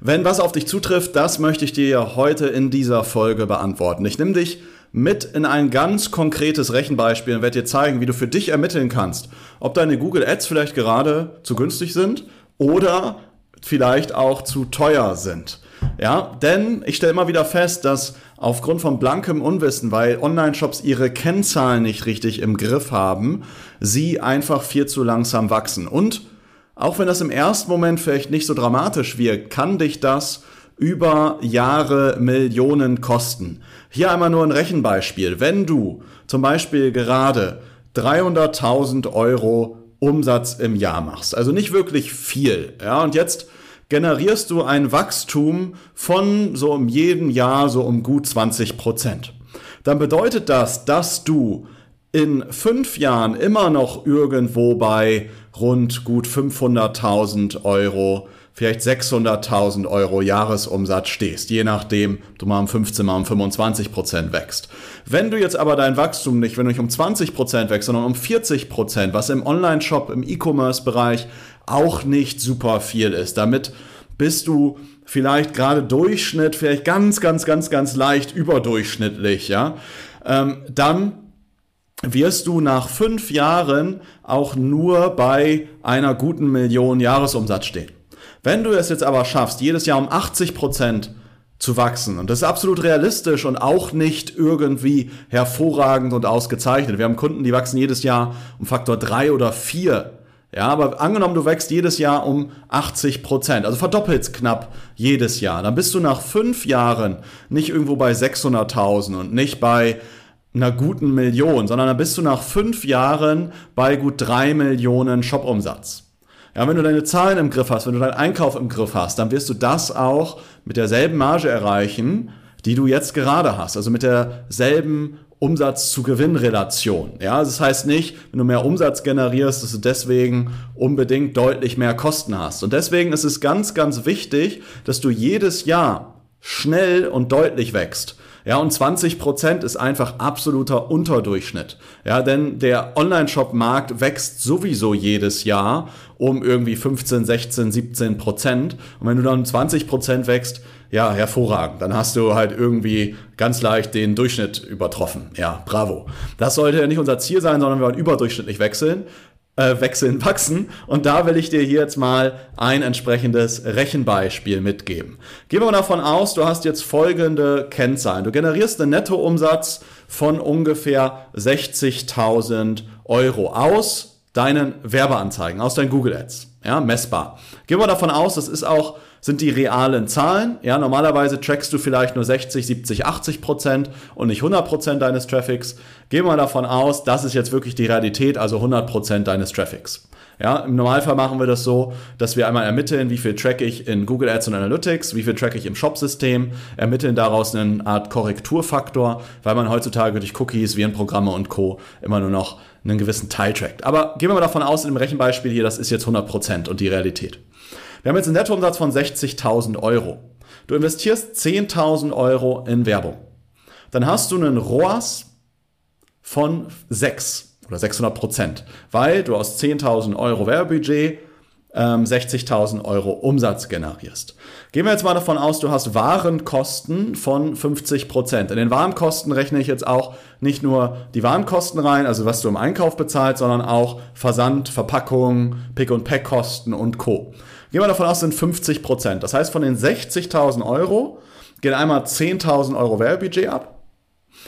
Wenn was auf dich zutrifft, das möchte ich dir heute in dieser Folge beantworten. Ich nehme dich mit in ein ganz konkretes Rechenbeispiel und werde dir zeigen, wie du für dich ermitteln kannst, ob deine Google Ads vielleicht gerade zu günstig sind oder vielleicht auch zu teuer sind. Ja, denn ich stelle immer wieder fest, dass aufgrund von blankem Unwissen, weil Online-Shops ihre Kennzahlen nicht richtig im Griff haben, sie einfach viel zu langsam wachsen. Und auch wenn das im ersten Moment vielleicht nicht so dramatisch wirkt, kann dich das über Jahre Millionen kosten. Hier einmal nur ein Rechenbeispiel. Wenn du zum Beispiel gerade 300.000 Euro Umsatz im Jahr machst, also nicht wirklich viel, ja, und jetzt generierst du ein Wachstum von so um jedem Jahr so um gut 20 Prozent. Dann bedeutet das, dass du in fünf Jahren immer noch irgendwo bei rund gut 500.000 Euro vielleicht 600.000 Euro Jahresumsatz stehst, je nachdem du mal um 15, mal um 25 Prozent wächst. Wenn du jetzt aber dein Wachstum nicht, wenn du nicht um 20 Prozent wächst, sondern um 40 Prozent, was im Online-Shop, im E-Commerce-Bereich auch nicht super viel ist, damit bist du vielleicht gerade Durchschnitt, vielleicht ganz, ganz, ganz, ganz leicht überdurchschnittlich, ja, ähm, dann wirst du nach fünf Jahren auch nur bei einer guten Million Jahresumsatz stehen. Wenn du es jetzt aber schaffst, jedes Jahr um 80 Prozent zu wachsen, und das ist absolut realistisch und auch nicht irgendwie hervorragend und ausgezeichnet. Wir haben Kunden, die wachsen jedes Jahr um Faktor drei oder vier. Ja, aber angenommen, du wächst jedes Jahr um 80 Prozent, also verdoppelst knapp jedes Jahr, dann bist du nach fünf Jahren nicht irgendwo bei 600.000 und nicht bei einer guten Million, sondern dann bist du nach fünf Jahren bei gut drei Millionen Shopumsatz. Ja, wenn du deine Zahlen im Griff hast, wenn du deinen Einkauf im Griff hast, dann wirst du das auch mit derselben Marge erreichen, die du jetzt gerade hast. Also mit derselben Umsatz zu Gewinn-Relation. Ja, das heißt nicht, wenn du mehr Umsatz generierst, dass du deswegen unbedingt deutlich mehr Kosten hast. Und deswegen ist es ganz, ganz wichtig, dass du jedes Jahr schnell und deutlich wächst. Ja, und 20 Prozent ist einfach absoluter Unterdurchschnitt. Ja, denn der Online-Shop-Markt wächst sowieso jedes Jahr um irgendwie 15, 16, 17 Prozent. Und wenn du dann 20 Prozent wächst, ja, hervorragend. Dann hast du halt irgendwie ganz leicht den Durchschnitt übertroffen. Ja, bravo. Das sollte ja nicht unser Ziel sein, sondern wir wollen überdurchschnittlich wechseln äh, wechseln, wachsen. Und da will ich dir hier jetzt mal ein entsprechendes Rechenbeispiel mitgeben. Gehen wir mal davon aus, du hast jetzt folgende Kennzahlen. Du generierst einen Nettoumsatz von ungefähr 60.000 Euro aus deinen Werbeanzeigen, aus deinen Google Ads. Ja, messbar. Gehen wir davon aus, das ist auch sind die realen Zahlen. Ja, normalerweise trackst du vielleicht nur 60, 70, 80 Prozent und nicht 100 Prozent deines Traffics. Gehen wir davon aus, das ist jetzt wirklich die Realität, also 100 Prozent deines Traffics. Ja, im Normalfall machen wir das so, dass wir einmal ermitteln, wie viel track ich in Google Ads und Analytics, wie viel track ich im Shop-System, ermitteln daraus eine Art Korrekturfaktor, weil man heutzutage durch Cookies, Virenprogramme und Co. immer nur noch einen gewissen Teil trackt. Aber gehen wir mal davon aus, in dem Rechenbeispiel hier, das ist jetzt 100 Prozent und die Realität. Wir haben jetzt einen Nettoumsatz von 60.000 Euro. Du investierst 10.000 Euro in Werbung. Dann hast du einen ROAS von 6 oder 600 Prozent, weil du aus 10.000 Euro Werbebudget ähm, 60.000 Euro Umsatz generierst. Gehen wir jetzt mal davon aus, du hast Warenkosten von 50 Prozent. In den Warenkosten rechne ich jetzt auch nicht nur die Warenkosten rein, also was du im Einkauf bezahlst, sondern auch Versand, Verpackung, Pick- und Pack-Kosten und Co. Gehen wir davon aus, sind 50 Prozent. Das heißt, von den 60.000 Euro gehen einmal 10.000 Euro Werbebudget ab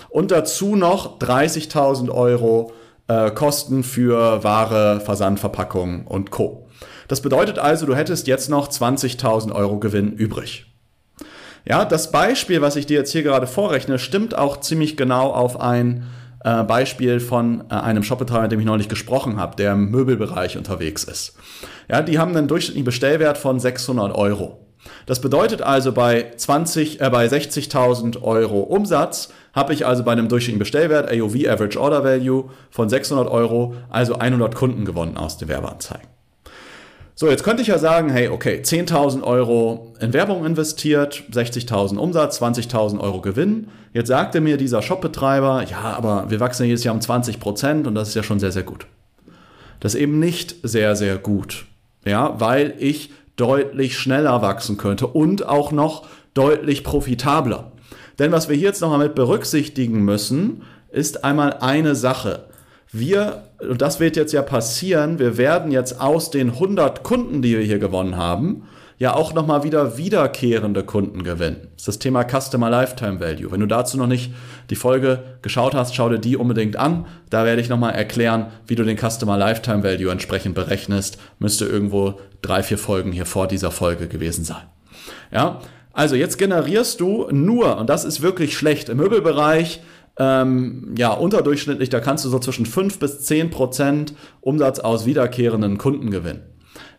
und dazu noch 30.000 Euro äh, Kosten für Ware, Versand, Verpackung und Co. Das bedeutet also, du hättest jetzt noch 20.000 Euro Gewinn übrig. Ja, das Beispiel, was ich dir jetzt hier gerade vorrechne, stimmt auch ziemlich genau auf ein äh, Beispiel von äh, einem Shopbetreiber, mit dem ich neulich gesprochen habe, der im Möbelbereich unterwegs ist. Ja, die haben einen durchschnittlichen Bestellwert von 600 Euro. Das bedeutet also bei 20, äh, bei 60.000 Euro Umsatz habe ich also bei einem durchschnittlichen Bestellwert, AOV Average Order Value von 600 Euro, also 100 Kunden gewonnen aus den Werbeanzeigen. So, jetzt könnte ich ja sagen, hey, okay, 10.000 Euro in Werbung investiert, 60.000 Umsatz, 20.000 Euro Gewinn. Jetzt sagte mir dieser Shopbetreiber, ja, aber wir wachsen jedes Jahr um 20 Prozent und das ist ja schon sehr, sehr gut. Das ist eben nicht sehr, sehr gut. Ja, weil ich deutlich schneller wachsen könnte und auch noch deutlich profitabler. Denn was wir hier jetzt nochmal mit berücksichtigen müssen, ist einmal eine Sache. Wir, und das wird jetzt ja passieren, wir werden jetzt aus den 100 Kunden, die wir hier gewonnen haben, ja auch nochmal wieder wiederkehrende Kunden gewinnen. Das ist das Thema Customer Lifetime Value. Wenn du dazu noch nicht die Folge geschaut hast, schau dir die unbedingt an. Da werde ich nochmal erklären, wie du den Customer Lifetime Value entsprechend berechnest. Müsste irgendwo drei, vier Folgen hier vor dieser Folge gewesen sein. Ja, also jetzt generierst du nur, und das ist wirklich schlecht, im Möbelbereich ähm, ja, unterdurchschnittlich, da kannst du so zwischen 5 bis 10 Prozent Umsatz aus wiederkehrenden Kunden gewinnen.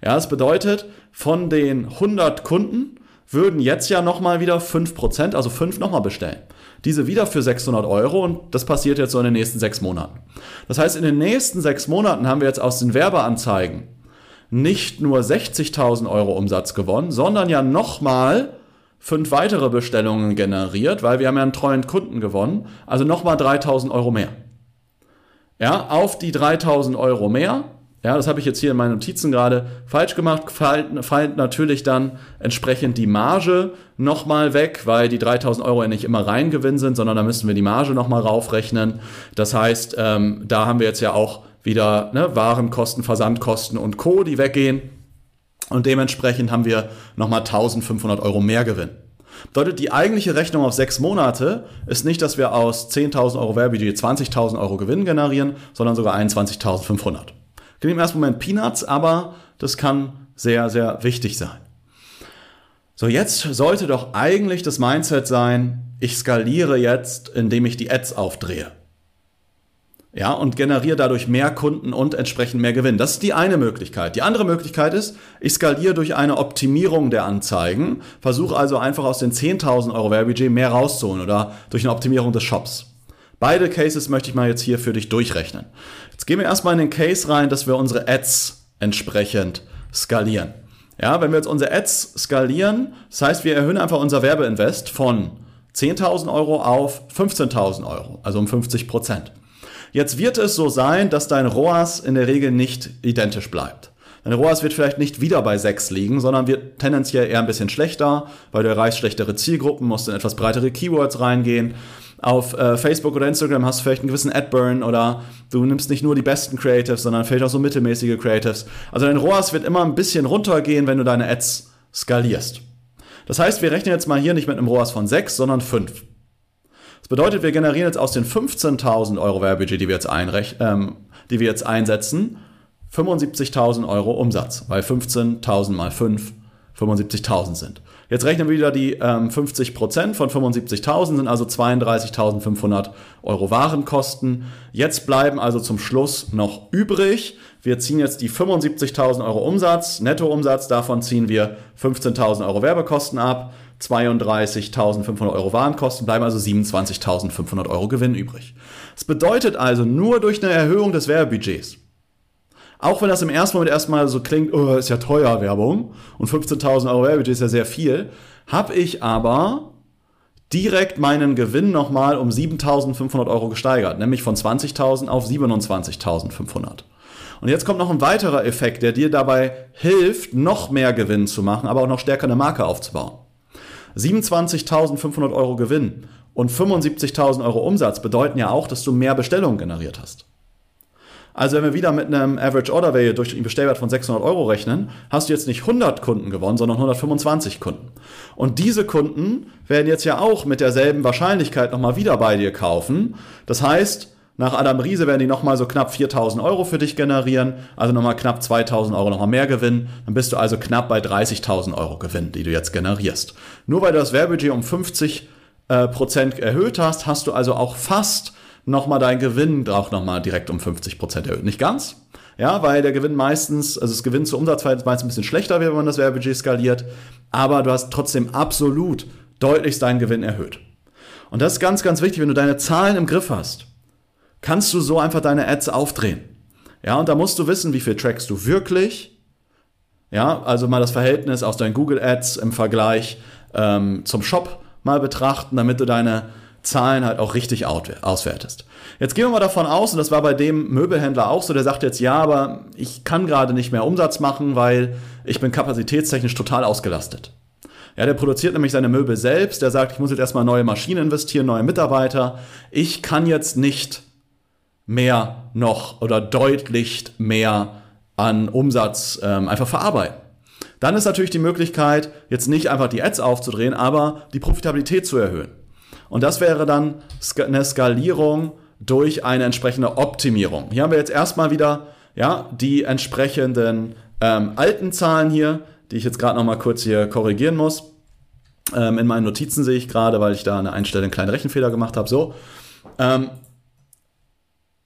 Ja, das bedeutet, von den 100 Kunden würden jetzt ja nochmal wieder 5 Prozent, also 5 nochmal bestellen. Diese wieder für 600 Euro und das passiert jetzt so in den nächsten sechs Monaten. Das heißt, in den nächsten sechs Monaten haben wir jetzt aus den Werbeanzeigen nicht nur 60.000 Euro Umsatz gewonnen, sondern ja nochmal fünf weitere Bestellungen generiert, weil wir haben ja einen treuen Kunden gewonnen. Also nochmal 3000 Euro mehr. Ja, auf die 3000 Euro mehr. Ja, das habe ich jetzt hier in meinen Notizen gerade falsch gemacht. Fällt, fällt natürlich dann entsprechend die Marge nochmal weg, weil die 3000 Euro ja nicht immer Reingewinn sind, sondern da müssen wir die Marge nochmal raufrechnen. Das heißt, ähm, da haben wir jetzt ja auch wieder ne, Warenkosten, Versandkosten und Co., die weggehen. Und dementsprechend haben wir nochmal 1500 Euro mehr Gewinn. Bedeutet, die eigentliche Rechnung auf sechs Monate ist nicht, dass wir aus 10.000 Euro Werbebudget 20.000 Euro Gewinn generieren, sondern sogar 21.500. Klingt im ersten Moment Peanuts, aber das kann sehr, sehr wichtig sein. So, jetzt sollte doch eigentlich das Mindset sein, ich skaliere jetzt, indem ich die Ads aufdrehe ja, und generiere dadurch mehr Kunden und entsprechend mehr Gewinn. Das ist die eine Möglichkeit. Die andere Möglichkeit ist, ich skaliere durch eine Optimierung der Anzeigen, versuche also einfach aus den 10.000 Euro Werbebudget mehr rauszuholen oder durch eine Optimierung des Shops. Beide Cases möchte ich mal jetzt hier für dich durchrechnen. Jetzt gehen wir erstmal in den Case rein, dass wir unsere Ads entsprechend skalieren. Ja, wenn wir jetzt unsere Ads skalieren, das heißt, wir erhöhen einfach unser Werbeinvest von 10.000 Euro auf 15.000 Euro, also um 50 Prozent. Jetzt wird es so sein, dass dein ROAS in der Regel nicht identisch bleibt. Dein ROAS wird vielleicht nicht wieder bei 6 liegen, sondern wird tendenziell eher ein bisschen schlechter, weil du erreichst schlechtere Zielgruppen, musst in etwas breitere Keywords reingehen. Auf äh, Facebook oder Instagram hast du vielleicht einen gewissen Adburn oder du nimmst nicht nur die besten Creatives, sondern vielleicht auch so mittelmäßige Creatives. Also dein ROAS wird immer ein bisschen runtergehen, wenn du deine Ads skalierst. Das heißt, wir rechnen jetzt mal hier nicht mit einem ROAS von 6, sondern 5. Das bedeutet, wir generieren jetzt aus den 15.000 Euro Werbebudget, die wir jetzt, ähm, die wir jetzt einsetzen, 75.000 Euro Umsatz, weil 15.000 mal 5 75.000 sind. Jetzt rechnen wir wieder die ähm, 50% von 75.000 sind also 32.500 Euro Warenkosten. Jetzt bleiben also zum Schluss noch übrig. Wir ziehen jetzt die 75.000 Euro Umsatz, Nettoumsatz, davon ziehen wir 15.000 Euro Werbekosten ab. 32.500 Euro Warenkosten, bleiben also 27.500 Euro Gewinn übrig. Das bedeutet also nur durch eine Erhöhung des Werbebudgets, auch wenn das im ersten Moment erstmal so klingt, oh, ist ja teuer Werbung und 15.000 Euro Werbebudget ist ja sehr viel, habe ich aber direkt meinen Gewinn nochmal um 7.500 Euro gesteigert, nämlich von 20.000 auf 27.500. Und jetzt kommt noch ein weiterer Effekt, der dir dabei hilft, noch mehr Gewinn zu machen, aber auch noch stärker eine Marke aufzubauen. 27.500 Euro Gewinn und 75.000 Euro Umsatz bedeuten ja auch, dass du mehr Bestellungen generiert hast. Also wenn wir wieder mit einem Average Order Value durch den Bestellwert von 600 Euro rechnen, hast du jetzt nicht 100 Kunden gewonnen, sondern 125 Kunden. Und diese Kunden werden jetzt ja auch mit derselben Wahrscheinlichkeit nochmal wieder bei dir kaufen. Das heißt, nach Adam Riese werden die nochmal so knapp 4000 Euro für dich generieren, also nochmal knapp 2000 Euro nochmal mehr Gewinn. Dann bist du also knapp bei 30.000 Euro Gewinn, die du jetzt generierst. Nur weil du das Werbebudget um 50 äh, Prozent erhöht hast, hast du also auch fast nochmal deinen Gewinn auch nochmal direkt um 50 Prozent erhöht. Nicht ganz, ja, weil der Gewinn meistens, also das Gewinn zu Umsatzverhältnis meistens ein bisschen schlechter wird, wenn man das Werbebudget skaliert, aber du hast trotzdem absolut deutlich deinen Gewinn erhöht. Und das ist ganz, ganz wichtig, wenn du deine Zahlen im Griff hast, kannst du so einfach deine Ads aufdrehen. Ja, und da musst du wissen, wie viel trackst du wirklich. Ja, also mal das Verhältnis aus deinen Google Ads im Vergleich ähm, zum Shop mal betrachten, damit du deine Zahlen halt auch richtig auswertest. Jetzt gehen wir mal davon aus, und das war bei dem Möbelhändler auch so, der sagt jetzt, ja, aber ich kann gerade nicht mehr Umsatz machen, weil ich bin kapazitätstechnisch total ausgelastet. Ja, der produziert nämlich seine Möbel selbst, der sagt, ich muss jetzt erstmal neue Maschinen investieren, neue Mitarbeiter. Ich kann jetzt nicht mehr noch oder deutlich mehr an Umsatz ähm, einfach verarbeiten. Dann ist natürlich die Möglichkeit, jetzt nicht einfach die Ads aufzudrehen, aber die Profitabilität zu erhöhen. Und das wäre dann eine Skalierung durch eine entsprechende Optimierung. Hier haben wir jetzt erstmal wieder ja, die entsprechenden ähm, alten Zahlen hier, die ich jetzt gerade noch mal kurz hier korrigieren muss. Ähm, in meinen Notizen sehe ich gerade, weil ich da an der Einstellung einen kleinen Rechenfehler gemacht habe. So. Ähm,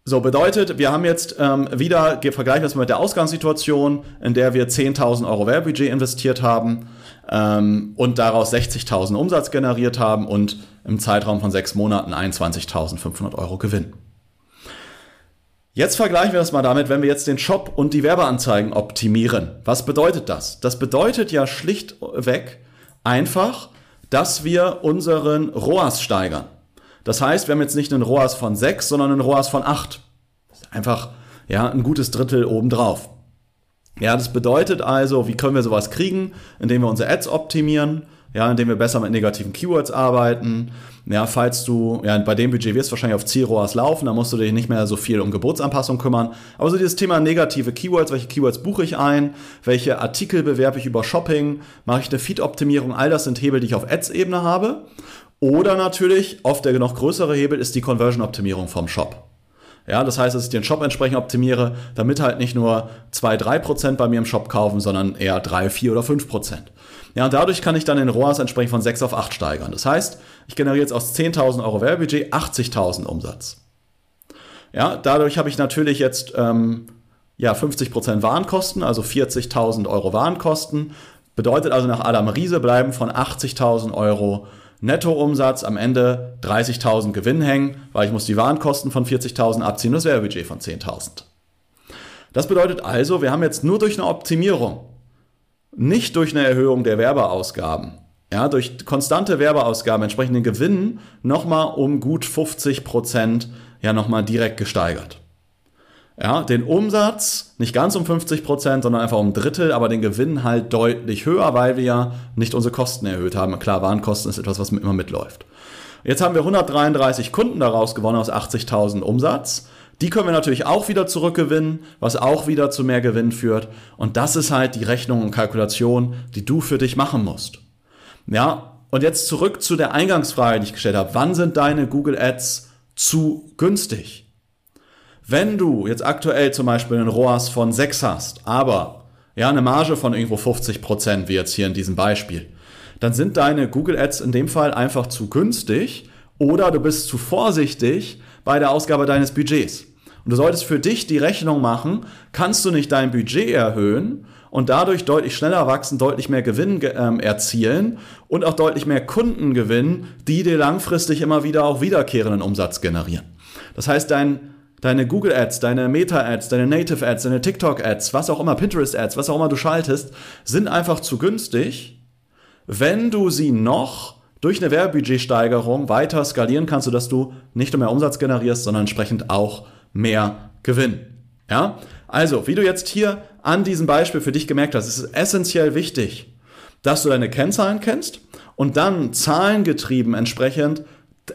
so, bedeutet, wir haben jetzt ähm, wieder, vergleichen wir es mit der Ausgangssituation, in der wir 10.000 Euro Werbebudget investiert haben ähm, und daraus 60.000 Umsatz generiert haben und im Zeitraum von sechs Monaten 21.500 Euro Gewinn. Jetzt vergleichen wir das mal damit, wenn wir jetzt den Shop und die Werbeanzeigen optimieren. Was bedeutet das? Das bedeutet ja schlichtweg einfach, dass wir unseren ROAS steigern. Das heißt, wir haben jetzt nicht einen ROAS von 6, sondern einen ROAS von 8. Einfach ja, ein gutes Drittel obendrauf. Ja, das bedeutet also, wie können wir sowas kriegen? Indem wir unsere Ads optimieren, ja, indem wir besser mit negativen Keywords arbeiten. Ja, falls du, ja, bei dem Budget wirst du wahrscheinlich auf Zielroas laufen, da musst du dich nicht mehr so viel um Geburtsanpassung kümmern. Aber so dieses Thema negative Keywords, welche Keywords buche ich ein, welche Artikel bewerbe ich über Shopping, mache ich eine Feed-Optimierung, all das sind Hebel, die ich auf Ads-Ebene habe. Oder natürlich, oft der noch größere Hebel ist die Conversion-Optimierung vom Shop. Ja, das heißt, dass ich den Shop entsprechend optimiere, damit halt nicht nur 2, 3% bei mir im Shop kaufen, sondern eher 3, 4 oder 5%. Ja, und dadurch kann ich dann den ROAS entsprechend von 6 auf 8 steigern. Das heißt, ich generiere jetzt aus 10.000 Euro Werbebudget 80.000 Umsatz. Ja, dadurch habe ich natürlich jetzt ähm, ja, 50% Warenkosten, also 40.000 Euro Warenkosten. Bedeutet also nach Adam Riese bleiben von 80.000 Euro Nettoumsatz am Ende 30.000 Gewinn hängen, weil ich muss die Warenkosten von 40.000 abziehen das Werbebudget von 10.000. Das bedeutet also, wir haben jetzt nur durch eine Optimierung nicht durch eine Erhöhung der Werbeausgaben, ja, durch konstante Werbeausgaben entsprechend den Gewinn nochmal um gut 50 Prozent ja nochmal direkt gesteigert. Ja, den Umsatz nicht ganz um 50 Prozent, sondern einfach um ein Drittel, aber den Gewinn halt deutlich höher, weil wir ja nicht unsere Kosten erhöht haben. Klar, Warenkosten ist etwas, was immer mitläuft. Jetzt haben wir 133 Kunden daraus gewonnen aus 80.000 Umsatz. Die können wir natürlich auch wieder zurückgewinnen, was auch wieder zu mehr Gewinn führt. Und das ist halt die Rechnung und Kalkulation, die du für dich machen musst. Ja, und jetzt zurück zu der Eingangsfrage, die ich gestellt habe. Wann sind deine Google Ads zu günstig? Wenn du jetzt aktuell zum Beispiel einen ROAS von 6 hast, aber ja, eine Marge von irgendwo 50 Prozent, wie jetzt hier in diesem Beispiel, dann sind deine Google Ads in dem Fall einfach zu günstig oder du bist zu vorsichtig bei der Ausgabe deines Budgets. Und du solltest für dich die Rechnung machen, kannst du nicht dein Budget erhöhen und dadurch deutlich schneller wachsen, deutlich mehr Gewinn ähm, erzielen und auch deutlich mehr Kunden gewinnen, die dir langfristig immer wieder auch wiederkehrenden Umsatz generieren. Das heißt, dein, deine Google Ads, deine Meta Ads, deine Native Ads, deine TikTok Ads, was auch immer, Pinterest Ads, was auch immer du schaltest, sind einfach zu günstig, wenn du sie noch durch eine Werbebudgetsteigerung weiter skalieren kannst, sodass du nicht nur mehr Umsatz generierst, sondern entsprechend auch mehr Gewinn. Ja? Also, wie du jetzt hier an diesem Beispiel für dich gemerkt hast, ist es essentiell wichtig, dass du deine Kennzahlen kennst und dann zahlengetrieben entsprechend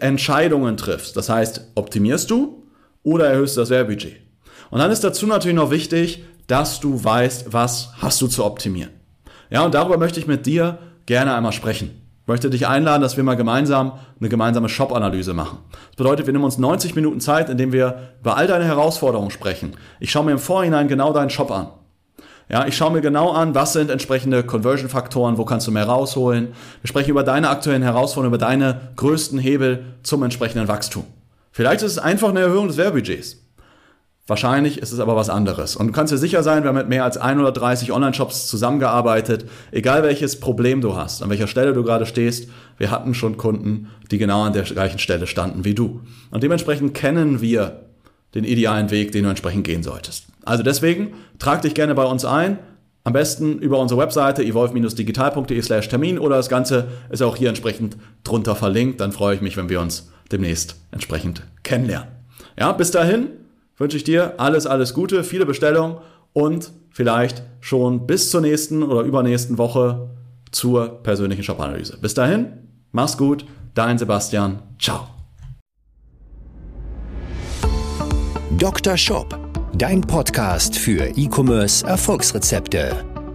Entscheidungen triffst. Das heißt, optimierst du oder erhöhst du das Werbebudget? Und dann ist dazu natürlich noch wichtig, dass du weißt, was hast du zu optimieren. Ja, und darüber möchte ich mit dir gerne einmal sprechen. Ich möchte dich einladen, dass wir mal gemeinsam eine gemeinsame Shop-Analyse machen. Das bedeutet, wir nehmen uns 90 Minuten Zeit, indem wir über all deine Herausforderungen sprechen. Ich schaue mir im Vorhinein genau deinen Shop an. Ja, ich schaue mir genau an, was sind entsprechende Conversion-Faktoren, wo kannst du mehr rausholen. Wir sprechen über deine aktuellen Herausforderungen, über deine größten Hebel zum entsprechenden Wachstum. Vielleicht ist es einfach eine Erhöhung des Werbebudgets. Wahrscheinlich ist es aber was anderes. Und du kannst dir sicher sein, wir haben mit mehr als 130 Online-Shops zusammengearbeitet. Egal welches Problem du hast, an welcher Stelle du gerade stehst, wir hatten schon Kunden, die genau an der gleichen Stelle standen wie du. Und dementsprechend kennen wir den idealen Weg, den du entsprechend gehen solltest. Also deswegen, trag dich gerne bei uns ein. Am besten über unsere Webseite evolve-digital.de slash Termin oder das Ganze ist auch hier entsprechend drunter verlinkt. Dann freue ich mich, wenn wir uns demnächst entsprechend kennenlernen. Ja, bis dahin wünsche ich dir alles, alles Gute, viele Bestellungen und vielleicht schon bis zur nächsten oder übernächsten Woche zur persönlichen Shop-Analyse. Bis dahin, mach's gut, dein Sebastian, ciao. Dr. Shop, dein Podcast für E-Commerce Erfolgsrezepte.